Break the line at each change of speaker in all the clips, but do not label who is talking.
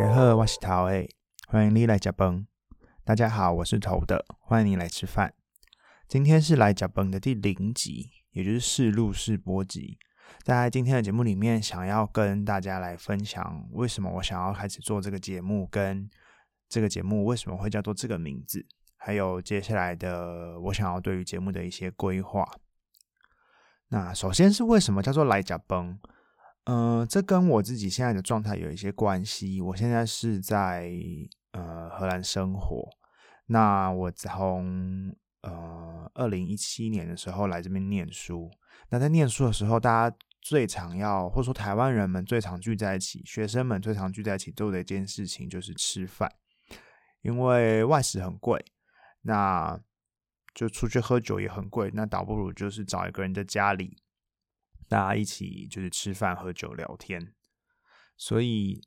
家好，我是头诶，欢迎你来加崩。大家好，我是头的，欢迎你来吃饭。今天是来加崩的第零集，也就是试录试播集。在今天的节目里面，想要跟大家来分享为什么我想要开始做这个节目，跟这个节目为什么会叫做这个名字，还有接下来的我想要对于节目的一些规划。那首先是为什么叫做来加崩？嗯，这跟我自己现在的状态有一些关系。我现在是在呃荷兰生活。那我从呃二零一七年的时候来这边念书。那在念书的时候，大家最常要或者说台湾人们最常聚在一起，学生们最常聚在一起做的一件事情就是吃饭，因为外食很贵，那就出去喝酒也很贵，那倒不如就是找一个人在家里。大家一起就是吃饭、喝酒、聊天，所以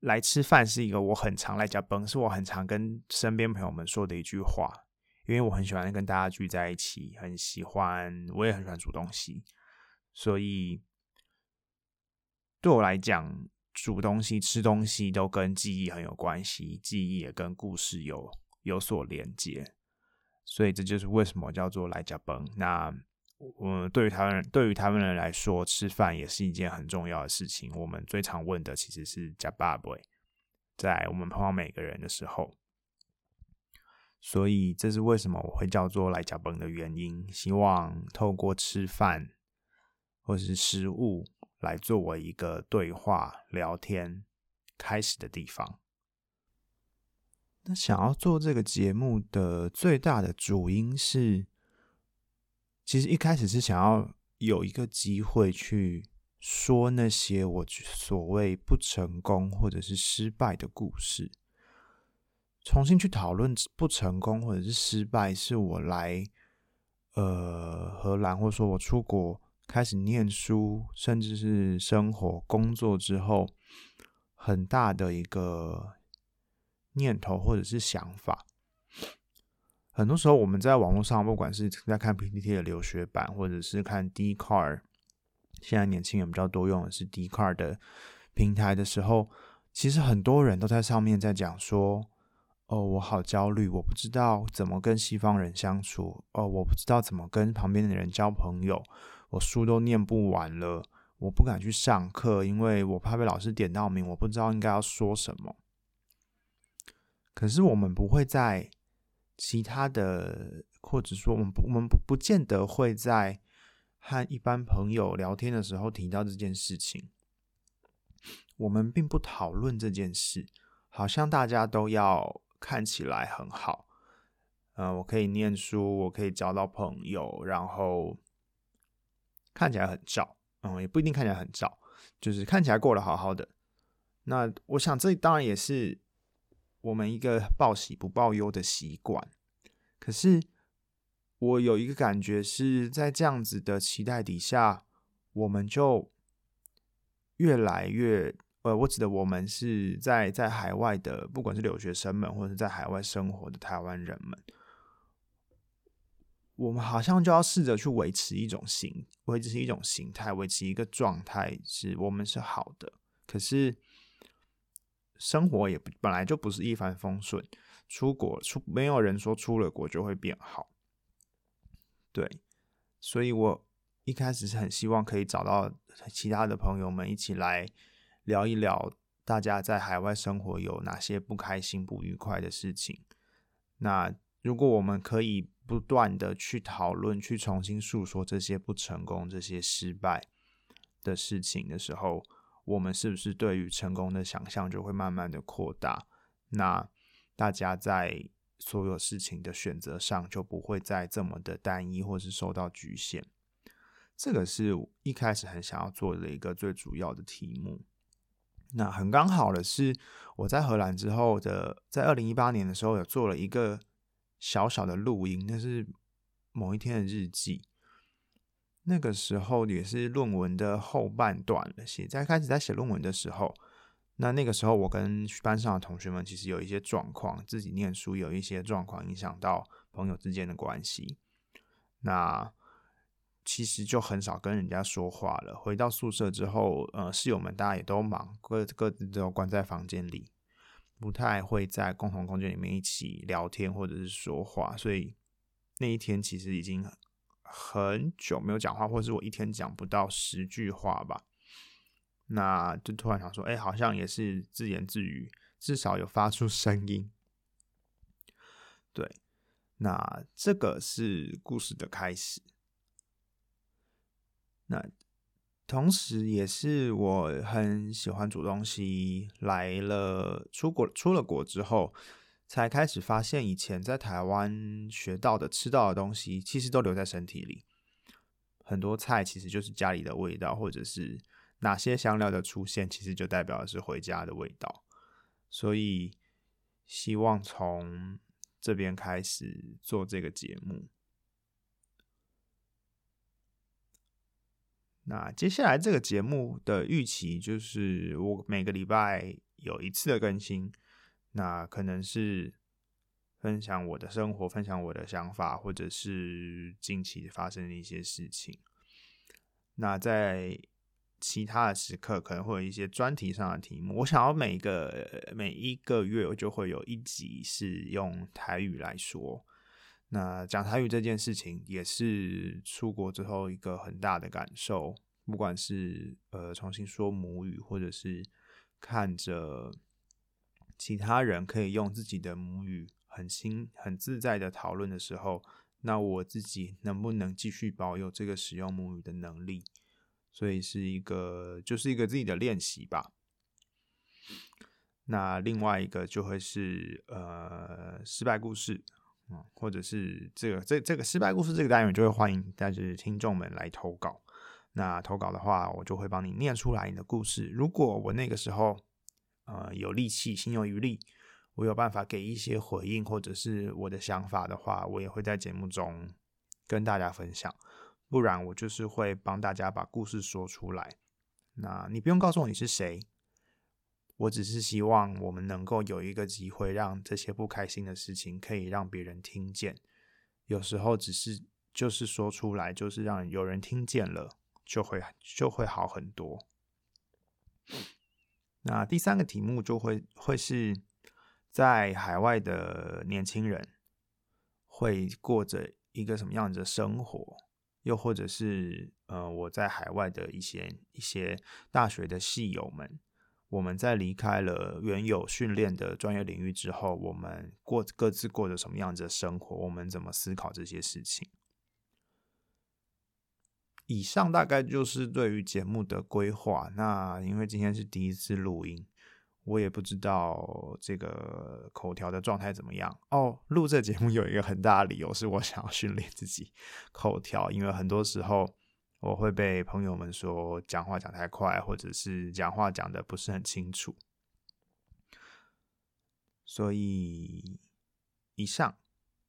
来吃饭是一个我很常来加崩，是我很常跟身边朋友们说的一句话。因为我很喜欢跟大家聚在一起，很喜欢，我也很喜欢煮东西，所以对我来讲，煮东西、吃东西都跟记忆很有关系，记忆也跟故事有有所连接，所以这就是为什么叫做来加崩。那。嗯，对于台湾人，对于台湾人来说，吃饭也是一件很重要的事情。我们最常问的其实是“加爸不”，在我们碰到每个人的时候，所以这是为什么我会叫做“来加崩”的原因。希望透过吃饭或是食物来作为一个对话、聊天开始的地方。那想要做这个节目的最大的主因是。其实一开始是想要有一个机会去说那些我所谓不成功或者是失败的故事，重新去讨论不成功或者是失败，是我来呃荷兰，或者说我出国开始念书，甚至是生活工作之后，很大的一个念头或者是想法。很多时候，我们在网络上，不管是在看 PPT 的留学版，或者是看 d c a r 现在年轻人比较多用的是 d c a r 的平台的时候，其实很多人都在上面在讲说：“哦，我好焦虑，我不知道怎么跟西方人相处，哦，我不知道怎么跟旁边的人交朋友，我书都念不完了，我不敢去上课，因为我怕被老师点到名，我不知道应该要说什么。”可是我们不会在。其他的，或者说我们不，我们不不见得会在和一般朋友聊天的时候提到这件事情。我们并不讨论这件事，好像大家都要看起来很好。嗯，我可以念书，我可以交到朋友，然后看起来很照。嗯，也不一定看起来很照，就是看起来过得好好的。那我想，这当然也是。我们一个报喜不报忧的习惯，可是我有一个感觉是在这样子的期待底下，我们就越来越……呃，我指的我们是在在海外的，不管是留学生们，或者是在海外生活的台湾人们，我们好像就要试着去维持一种形，维持一种形态，维持一个状态，是我们是好的，可是。生活也不本来就不是一帆风顺，出国出没有人说出了国就会变好，对，所以我一开始是很希望可以找到其他的朋友们一起来聊一聊，大家在海外生活有哪些不开心、不愉快的事情。那如果我们可以不断的去讨论、去重新诉说这些不成功、这些失败的事情的时候，我们是不是对于成功的想象就会慢慢的扩大？那大家在所有事情的选择上就不会再这么的单一，或是受到局限。这个是一开始很想要做的一个最主要的题目。那很刚好的是，我在荷兰之后的，在二零一八年的时候有做了一个小小的录音，那是某一天的日记。那个时候也是论文的后半段了，写在开始在写论文的时候，那那个时候我跟班上的同学们其实有一些状况，自己念书有一些状况，影响到朋友之间的关系，那其实就很少跟人家说话了。回到宿舍之后，呃，室友们大家也都忙，各各自都关在房间里，不太会在共同空间里面一起聊天或者是说话，所以那一天其实已经很久没有讲话，或是我一天讲不到十句话吧。那就突然想说，哎，好像也是自言自语，至少有发出声音。对，那这个是故事的开始。那。同时，也是我很喜欢煮东西。来了出国出了国之后，才开始发现以前在台湾学到的、吃到的东西，其实都留在身体里。很多菜其实就是家里的味道，或者是哪些香料的出现，其实就代表的是回家的味道。所以，希望从这边开始做这个节目。那接下来这个节目的预期就是我每个礼拜有一次的更新，那可能是分享我的生活，分享我的想法，或者是近期发生的一些事情。那在其他的时刻，可能会有一些专题上的题目。我想要每个每一个月，我就会有一集是用台语来说。那讲台语这件事情，也是出国之后一个很大的感受。不管是呃重新说母语，或者是看着其他人可以用自己的母语很轻很自在的讨论的时候，那我自己能不能继续保有这个使用母语的能力？所以是一个就是一个自己的练习吧。那另外一个就会是呃失败故事。嗯，或者是这个这这个失败故事这个单元，就会欢迎但是听众们来投稿。那投稿的话，我就会帮你念出来你的故事。如果我那个时候呃有力气、心有余力，我有办法给一些回应或者是我的想法的话，我也会在节目中跟大家分享。不然我就是会帮大家把故事说出来。那你不用告诉我你是谁。我只是希望我们能够有一个机会，让这些不开心的事情可以让别人听见。有时候只是就是说出来，就是让有人听见了，就会就会好很多。那第三个题目就会会是在海外的年轻人会过着一个什么样子的生活，又或者是呃我在海外的一些一些大学的系友们。我们在离开了原有训练的专业领域之后，我们过各自过着什么样子的生活？我们怎么思考这些事情？以上大概就是对于节目的规划。那因为今天是第一次录音，我也不知道这个口条的状态怎么样哦。录这节目有一个很大的理由，是我想要训练自己口条，因为很多时候。我会被朋友们说讲话讲太快，或者是讲话讲的不是很清楚，所以以上，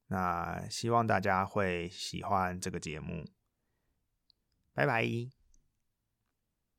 那希望大家会喜欢这个节目，拜拜。